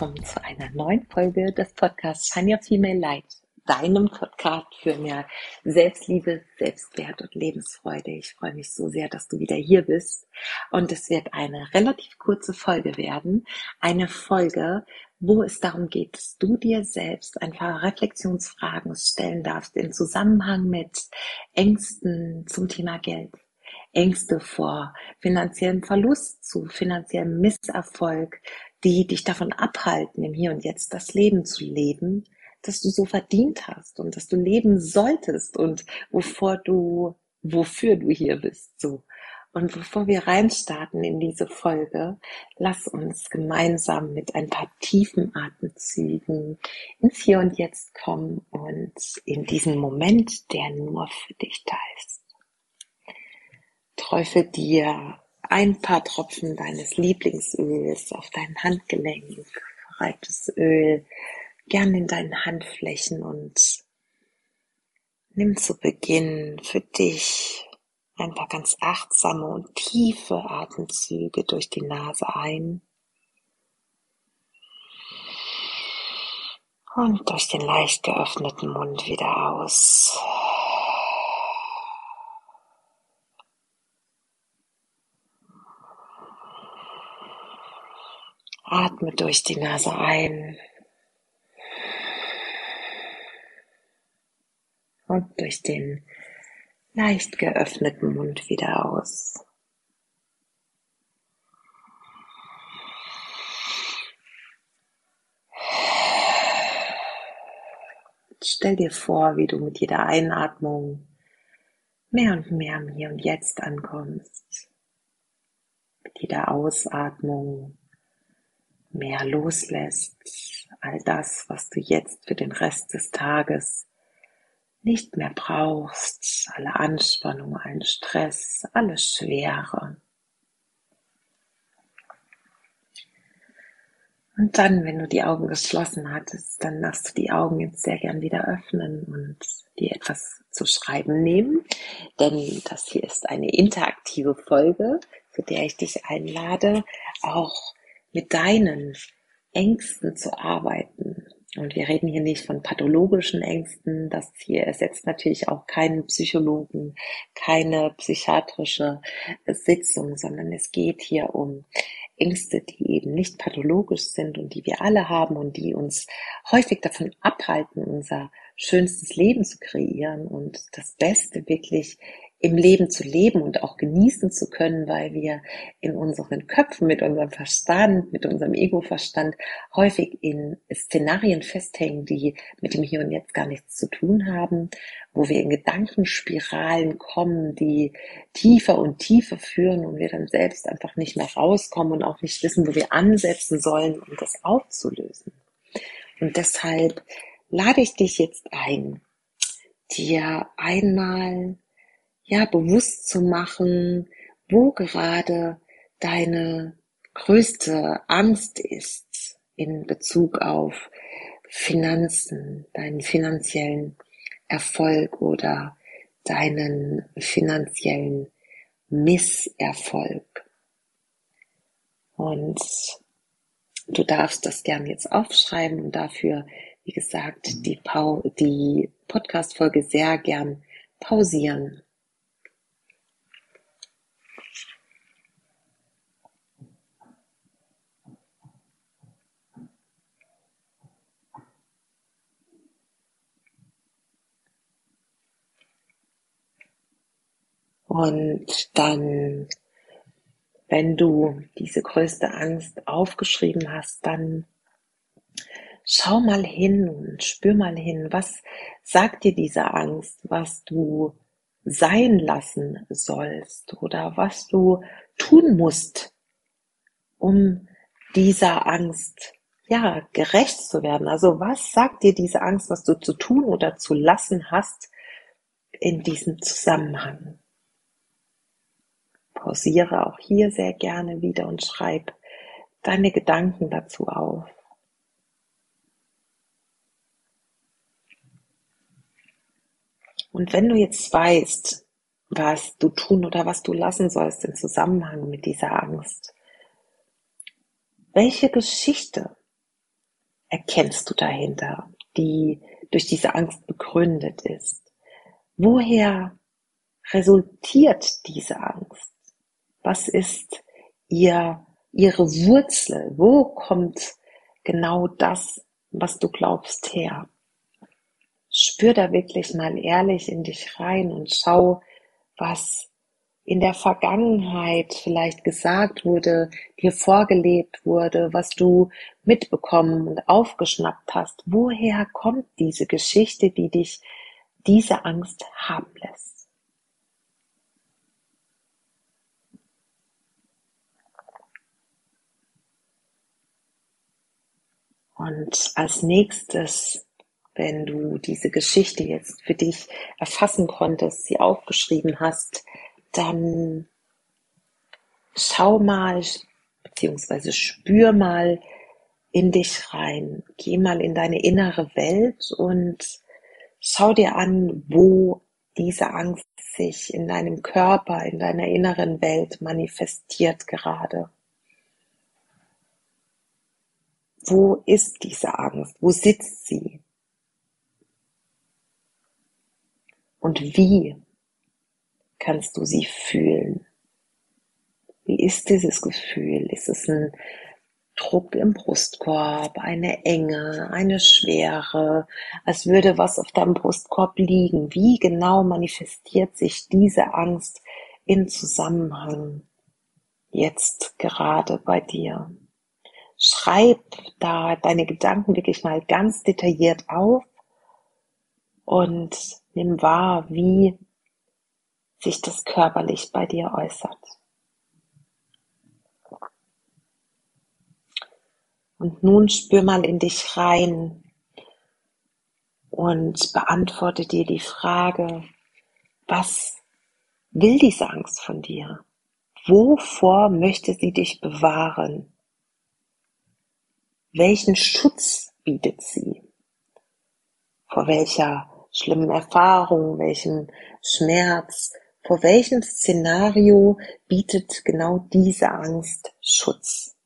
Willkommen zu einer neuen Folge des Podcasts Shine Your Female Light, deinem Podcast für mehr Selbstliebe, Selbstwert und Lebensfreude. Ich freue mich so sehr, dass du wieder hier bist und es wird eine relativ kurze Folge werden. Eine Folge, wo es darum geht, dass du dir selbst ein paar Reflexionsfragen stellen darfst im Zusammenhang mit Ängsten zum Thema Geld Ängste vor finanziellem Verlust, zu finanziellem Misserfolg, die dich davon abhalten, im Hier und Jetzt das Leben zu leben, das du so verdient hast und das du leben solltest und wovor du, wofür du hier bist, so. Und bevor wir reinstarten in diese Folge, lass uns gemeinsam mit ein paar tiefen Atemzügen ins Hier und Jetzt kommen und in diesen Moment, der nur für dich da ist. Träufel dir ein paar Tropfen deines Lieblingsöls auf dein Handgelenk, reites Öl gern in deinen Handflächen und nimm zu Beginn für dich ein paar ganz achtsame und tiefe Atemzüge durch die Nase ein und durch den leicht geöffneten Mund wieder aus. Atme durch die Nase ein und durch den leicht geöffneten Mund wieder aus. Stell dir vor, wie du mit jeder Einatmung mehr und mehr im Hier und Jetzt ankommst. Mit jeder Ausatmung mehr loslässt, all das, was du jetzt für den Rest des Tages nicht mehr brauchst, alle Anspannung, allen Stress, alle Schwere. Und dann, wenn du die Augen geschlossen hattest, dann darfst du die Augen jetzt sehr gern wieder öffnen und dir etwas zu schreiben nehmen. Denn das hier ist eine interaktive Folge, für der ich dich einlade, auch mit deinen Ängsten zu arbeiten. Und wir reden hier nicht von pathologischen Ängsten. Das hier ersetzt natürlich auch keinen Psychologen, keine psychiatrische Sitzung, sondern es geht hier um Ängste, die eben nicht pathologisch sind und die wir alle haben und die uns häufig davon abhalten, unser schönstes Leben zu kreieren und das Beste wirklich im Leben zu leben und auch genießen zu können, weil wir in unseren Köpfen mit unserem Verstand, mit unserem Ego-Verstand häufig in Szenarien festhängen, die mit dem Hier und Jetzt gar nichts zu tun haben, wo wir in Gedankenspiralen kommen, die tiefer und tiefer führen und wir dann selbst einfach nicht mehr rauskommen und auch nicht wissen, wo wir ansetzen sollen, um das aufzulösen. Und deshalb lade ich dich jetzt ein, dir einmal ja, bewusst zu machen, wo gerade deine größte Angst ist in Bezug auf Finanzen, deinen finanziellen Erfolg oder deinen finanziellen Misserfolg. Und du darfst das gern jetzt aufschreiben und dafür, wie gesagt, die, die Podcast-Folge sehr gern pausieren Und dann, wenn du diese größte Angst aufgeschrieben hast, dann schau mal hin und spür mal hin, was sagt dir diese Angst, was du sein lassen sollst oder was du tun musst, um dieser Angst ja gerecht zu werden. Also was sagt dir diese Angst, was du zu tun oder zu lassen hast in diesem Zusammenhang? Pausiere auch hier sehr gerne wieder und schreib deine Gedanken dazu auf. Und wenn du jetzt weißt, was du tun oder was du lassen sollst im Zusammenhang mit dieser Angst, welche Geschichte erkennst du dahinter, die durch diese Angst begründet ist? Woher resultiert diese Angst? Was ist ihr, ihre Wurzel? Wo kommt genau das, was du glaubst, her? Spür da wirklich mal ehrlich in dich rein und schau, was in der Vergangenheit vielleicht gesagt wurde, dir vorgelebt wurde, was du mitbekommen und aufgeschnappt hast. Woher kommt diese Geschichte, die dich diese Angst haben lässt? Und als nächstes, wenn du diese Geschichte jetzt für dich erfassen konntest, sie aufgeschrieben hast, dann schau mal, beziehungsweise spür mal in dich rein. Geh mal in deine innere Welt und schau dir an, wo diese Angst sich in deinem Körper, in deiner inneren Welt manifestiert gerade. Wo ist diese Angst? Wo sitzt sie? Und wie kannst du sie fühlen? Wie ist dieses Gefühl? Ist es ein Druck im Brustkorb, eine Enge, eine Schwere, als würde was auf deinem Brustkorb liegen? Wie genau manifestiert sich diese Angst in Zusammenhang jetzt gerade bei dir? Schreib da deine Gedanken wirklich mal ganz detailliert auf und nimm wahr, wie sich das körperlich bei dir äußert. Und nun spür mal in dich rein und beantworte dir die Frage, was will diese Angst von dir? Wovor möchte sie dich bewahren? Welchen Schutz bietet sie? Vor welcher schlimmen Erfahrung, welchem Schmerz, vor welchem Szenario bietet genau diese Angst Schutz?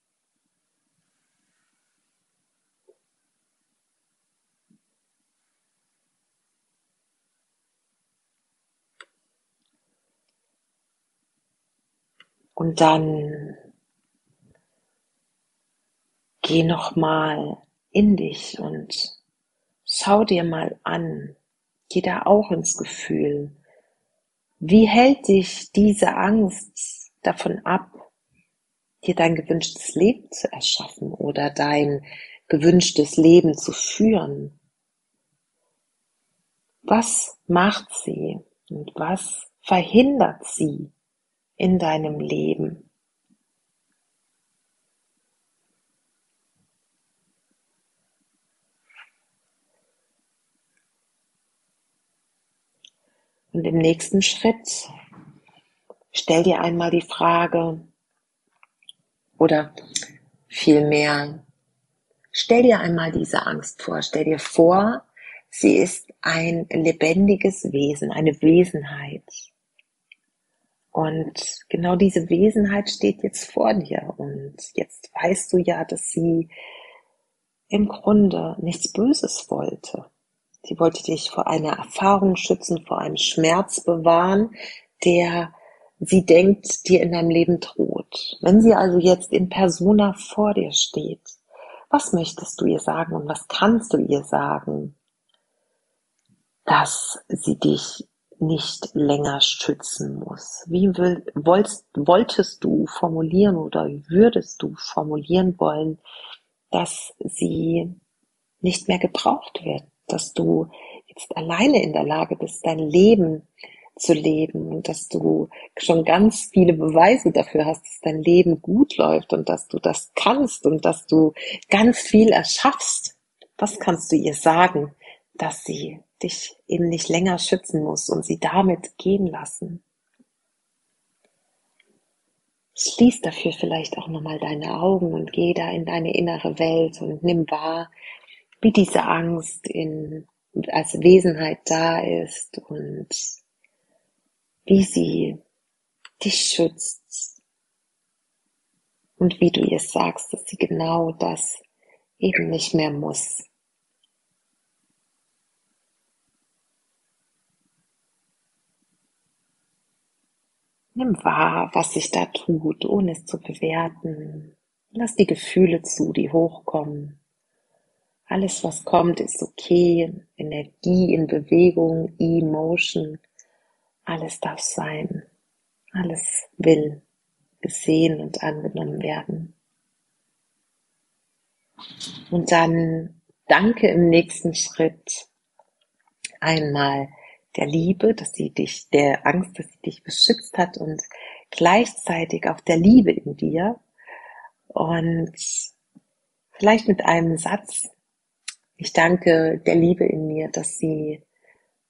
Und dann geh noch mal in dich und schau dir mal an, geh da auch ins Gefühl, wie hält dich diese Angst davon ab, dir dein gewünschtes Leben zu erschaffen oder dein gewünschtes Leben zu führen? Was macht sie und was verhindert sie in deinem Leben? Und im nächsten Schritt stell dir einmal die Frage oder vielmehr stell dir einmal diese Angst vor. Stell dir vor, sie ist ein lebendiges Wesen, eine Wesenheit. Und genau diese Wesenheit steht jetzt vor dir. Und jetzt weißt du ja, dass sie im Grunde nichts Böses wollte. Sie wollte dich vor einer Erfahrung schützen, vor einem Schmerz bewahren, der sie denkt, dir in deinem Leben droht. Wenn sie also jetzt in persona vor dir steht, was möchtest du ihr sagen und was kannst du ihr sagen, dass sie dich nicht länger schützen muss? Wie will, wolltest, wolltest du formulieren oder würdest du formulieren wollen, dass sie nicht mehr gebraucht wird? Dass du jetzt alleine in der Lage bist, dein Leben zu leben und dass du schon ganz viele Beweise dafür hast, dass dein Leben gut läuft und dass du das kannst und dass du ganz viel erschaffst. Was kannst du ihr sagen, dass sie dich eben nicht länger schützen muss und sie damit gehen lassen? Schließ dafür vielleicht auch nochmal deine Augen und geh da in deine innere Welt und nimm wahr, wie diese Angst in, als Wesenheit da ist und wie sie dich schützt. Und wie du ihr sagst, dass sie genau das eben nicht mehr muss. Nimm wahr, was sich da tut, ohne es zu bewerten. Lass die Gefühle zu, die hochkommen. Alles, was kommt, ist okay. Energie in Bewegung, Emotion. Alles darf sein. Alles will gesehen und angenommen werden. Und dann danke im nächsten Schritt einmal der Liebe, dass sie dich, der Angst, dass sie dich beschützt hat und gleichzeitig auch der Liebe in dir. Und vielleicht mit einem Satz, ich danke der Liebe in mir, dass sie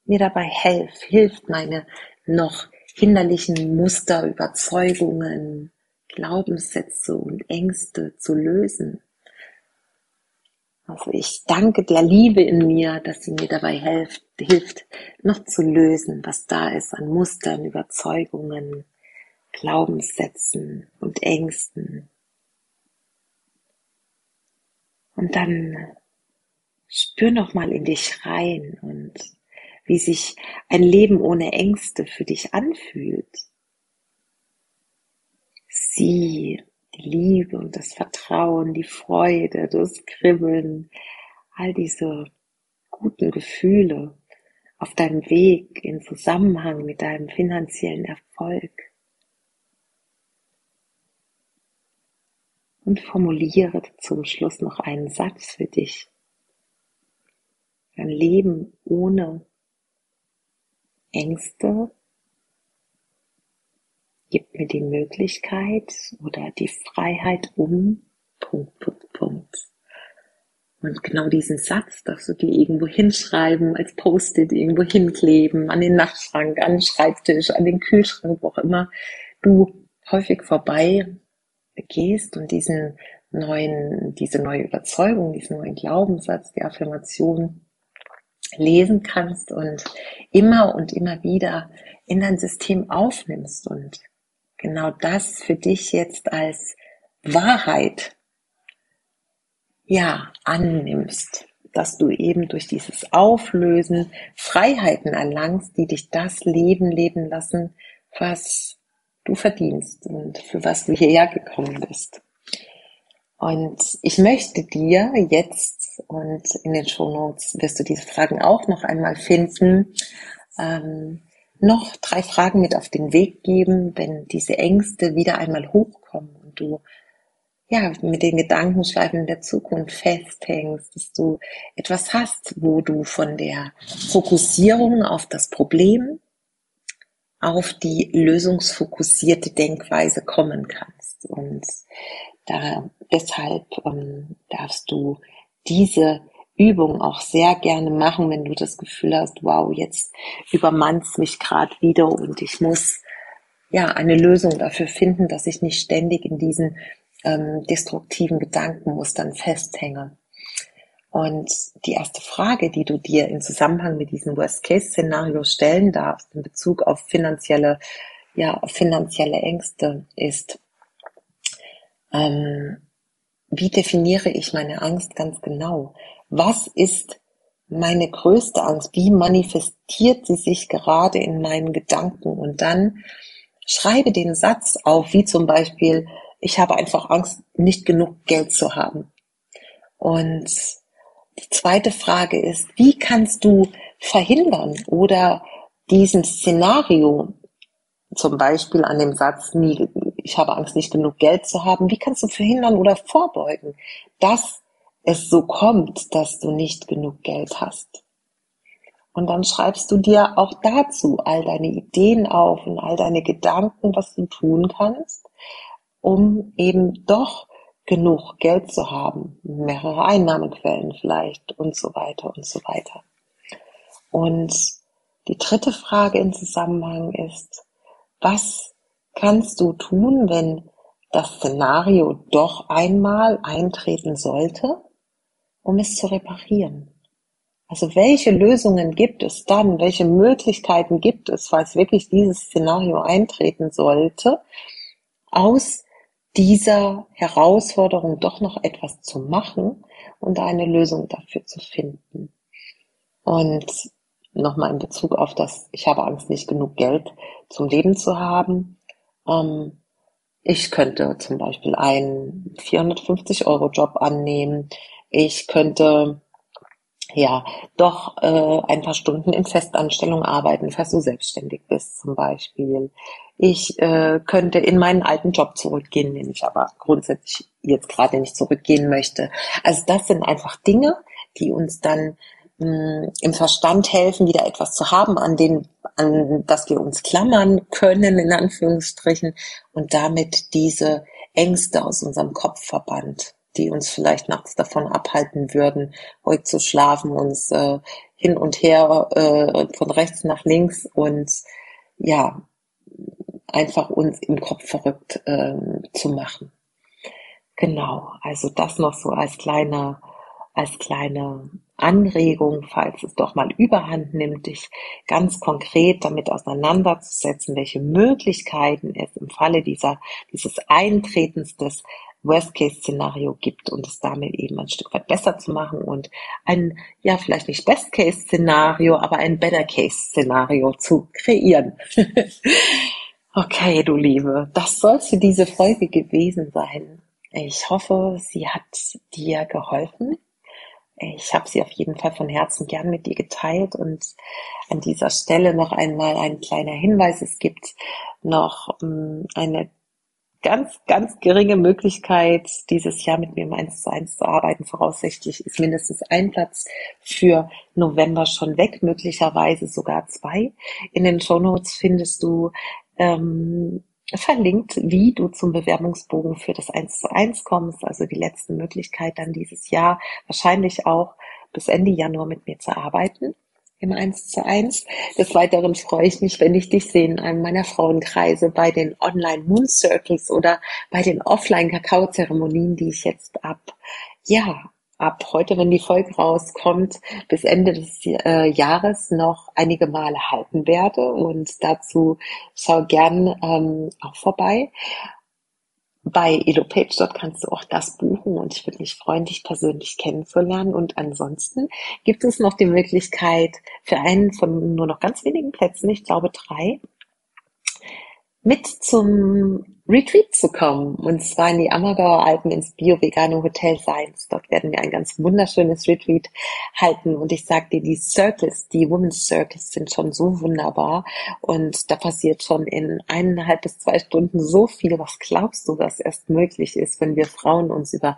mir dabei hilft, hilft meine noch hinderlichen Muster, Überzeugungen, Glaubenssätze und Ängste zu lösen. Also ich danke der Liebe in mir, dass sie mir dabei hilft, hilft, noch zu lösen, was da ist an Mustern, Überzeugungen, Glaubenssätzen und Ängsten. Und dann spür noch mal in dich rein und wie sich ein Leben ohne Ängste für dich anfühlt. Sieh die Liebe und das Vertrauen, die Freude, das Kribbeln, all diese guten Gefühle auf deinem Weg in Zusammenhang mit deinem finanziellen Erfolg. Und formuliere zum Schluss noch einen Satz für dich. Ein Leben ohne Ängste gibt mir die Möglichkeit oder die Freiheit um Punkt, Punkt, Punkt. Und genau diesen Satz darfst du dir irgendwo hinschreiben, als Post-it irgendwo hinkleben, an den Nachtschrank, an den Schreibtisch, an den Kühlschrank, wo auch immer du häufig vorbei gehst und diesen neuen, diese neue Überzeugung, diesen neuen Glaubenssatz, die Affirmation lesen kannst und immer und immer wieder in dein System aufnimmst und genau das für dich jetzt als Wahrheit ja annimmst, dass du eben durch dieses Auflösen Freiheiten erlangst, die dich das Leben leben lassen, was du verdienst und für was du hierher gekommen bist. Und ich möchte dir jetzt, und in den Show Notes wirst du diese Fragen auch noch einmal finden, ähm, noch drei Fragen mit auf den Weg geben, wenn diese Ängste wieder einmal hochkommen und du ja, mit den Gedankenschleifen der Zukunft festhängst, dass du etwas hast, wo du von der Fokussierung auf das Problem auf die lösungsfokussierte Denkweise kommen kannst. Und da, deshalb ähm, darfst du diese Übung auch sehr gerne machen, wenn du das Gefühl hast, wow, jetzt übermannt mich gerade wieder und ich muss ja eine Lösung dafür finden, dass ich nicht ständig in diesen ähm, destruktiven Gedankenmustern festhänge. Und die erste Frage, die du dir im Zusammenhang mit diesem Worst-Case-Szenario stellen darfst in Bezug auf finanzielle, ja, finanzielle Ängste ist, ähm, wie definiere ich meine Angst ganz genau? Was ist meine größte Angst? Wie manifestiert sie sich gerade in meinen Gedanken? Und dann schreibe den Satz auf, wie zum Beispiel, ich habe einfach Angst, nicht genug Geld zu haben. Und die zweite Frage ist, wie kannst du verhindern oder diesem Szenario, zum Beispiel an dem Satz, nie, ich habe Angst, nicht genug Geld zu haben, wie kannst du verhindern oder vorbeugen, dass es so kommt, dass du nicht genug Geld hast? Und dann schreibst du dir auch dazu all deine Ideen auf und all deine Gedanken, was du tun kannst, um eben doch genug Geld zu haben, mehrere Einnahmequellen vielleicht und so weiter und so weiter. Und die dritte Frage im Zusammenhang ist, was kannst du tun, wenn das Szenario doch einmal eintreten sollte, um es zu reparieren? Also welche Lösungen gibt es dann? Welche Möglichkeiten gibt es, falls wirklich dieses Szenario eintreten sollte, aus dieser Herausforderung doch noch etwas zu machen und eine Lösung dafür zu finden. Und nochmal in Bezug auf das, ich habe Angst, nicht genug Geld zum Leben zu haben. Ähm, ich könnte zum Beispiel einen 450 Euro Job annehmen. Ich könnte ja doch äh, ein paar Stunden in Festanstellung arbeiten, falls du selbstständig bist zum Beispiel. Ich äh, könnte in meinen alten Job zurückgehen, den ich aber grundsätzlich jetzt gerade nicht zurückgehen möchte. Also das sind einfach Dinge, die uns dann mh, im Verstand helfen, wieder etwas zu haben, an den, an das wir uns klammern können, in Anführungsstrichen, und damit diese Ängste aus unserem Kopf verbannt, die uns vielleicht nachts davon abhalten würden, heute zu schlafen, uns äh, hin und her äh, von rechts nach links und ja, einfach uns im Kopf verrückt äh, zu machen. Genau, also das noch so als kleine, als kleine Anregung, falls es doch mal überhand nimmt, dich ganz konkret damit auseinanderzusetzen, welche Möglichkeiten es im Falle dieser, dieses Eintretens des Worst-Case-Szenario gibt und es damit eben ein Stück weit besser zu machen und ein, ja, vielleicht nicht Best-Case-Szenario, aber ein Better-Case-Szenario zu kreieren. Okay, du Liebe, das soll für diese Folge gewesen sein. Ich hoffe, sie hat dir geholfen. Ich habe sie auf jeden Fall von Herzen gern mit dir geteilt und an dieser Stelle noch einmal ein kleiner Hinweis. Es gibt noch ähm, eine ganz, ganz geringe Möglichkeit, dieses Jahr mit mir im 1 zu 1 zu arbeiten. Voraussichtlich ist mindestens ein Platz für November schon weg, möglicherweise sogar zwei. In den Show Notes findest du ähm, verlinkt, wie du zum Bewerbungsbogen für das 1 zu 1 kommst, also die letzte Möglichkeit dann dieses Jahr, wahrscheinlich auch bis Ende Januar mit mir zu arbeiten im 1 zu 1. Des Weiteren freue ich mich, wenn ich dich sehe in einem meiner Frauenkreise bei den Online Moon Circles oder bei den Offline Kakao-Zeremonien, die ich jetzt ab, ja, ab heute, wenn die Folge rauskommt, bis Ende des äh, Jahres noch einige Male halten werde. Und dazu schau gern ähm, auch vorbei. Bei EloPage, dort kannst du auch das buchen und ich würde mich freuen, dich persönlich kennenzulernen. Und ansonsten gibt es noch die Möglichkeit für einen von nur noch ganz wenigen Plätzen, ich glaube drei, mit zum Retreat zu kommen. Und zwar in die Ammergauer Alpen ins Bio-Vegane Hotel Seins. Dort werden wir ein ganz wunderschönes Retreat halten. Und ich sag dir, die Circles, die Women's Circles sind schon so wunderbar. Und da passiert schon in eineinhalb bis zwei Stunden so viel. Was glaubst du, was erst möglich ist, wenn wir Frauen uns über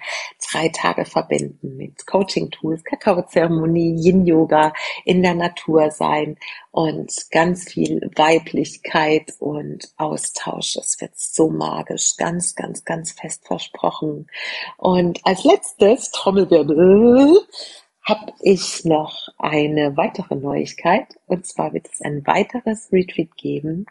drei Tage verbinden mit Coaching-Tools, Kakaozeremonie, Yin-Yoga, in der Natur sein und ganz viel Weiblichkeit und Austausch. Es wird so magisch, ganz, ganz, ganz fest versprochen. Und als letztes, Trommelwirbel, habe ich noch eine weitere Neuigkeit. Und zwar wird es ein weiteres Retreat geben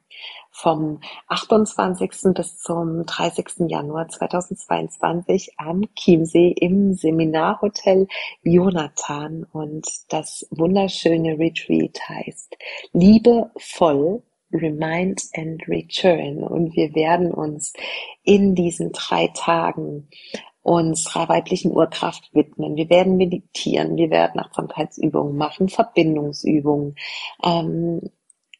vom 28. bis zum 30. Januar 2022 am Chiemsee im Seminarhotel Jonathan. Und das wunderschöne Retreat heißt Liebevoll Remind and Return. Und wir werden uns in diesen drei Tagen unserer weiblichen Urkraft widmen. Wir werden meditieren, wir werden Achtsamkeitsübungen machen, Verbindungsübungen, ähm,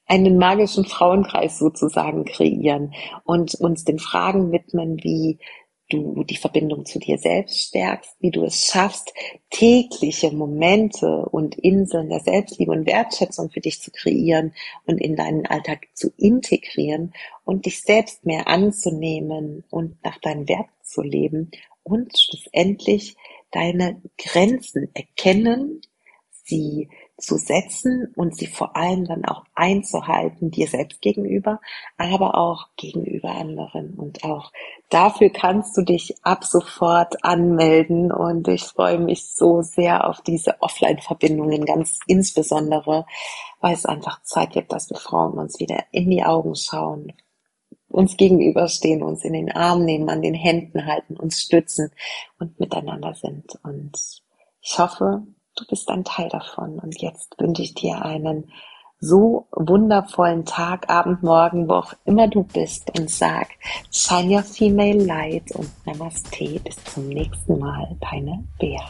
einen magischen Frauenkreis sozusagen kreieren und uns den Fragen widmen, wie du die Verbindung zu dir selbst stärkst, wie du es schaffst, tägliche Momente und Inseln der Selbstliebe und Wertschätzung für dich zu kreieren und in deinen Alltag zu integrieren und dich selbst mehr anzunehmen und nach deinen Werten zu leben und schlussendlich deine Grenzen erkennen, sie zu setzen und sie vor allem dann auch einzuhalten, dir selbst gegenüber, aber auch gegenüber anderen. Und auch dafür kannst du dich ab sofort anmelden und ich freue mich so sehr auf diese Offline-Verbindungen, ganz insbesondere, weil es einfach Zeit gibt, dass wir Frauen uns wieder in die Augen schauen, uns gegenüberstehen, uns in den Arm nehmen, an den Händen halten, uns stützen und miteinander sind. Und ich hoffe, du bist ein Teil davon. Und jetzt wünsche ich dir einen so wundervollen Tag, Abend, Morgen, wo auch immer du bist und sag, shine your female light und Namaste. Bis zum nächsten Mal, deine Bea.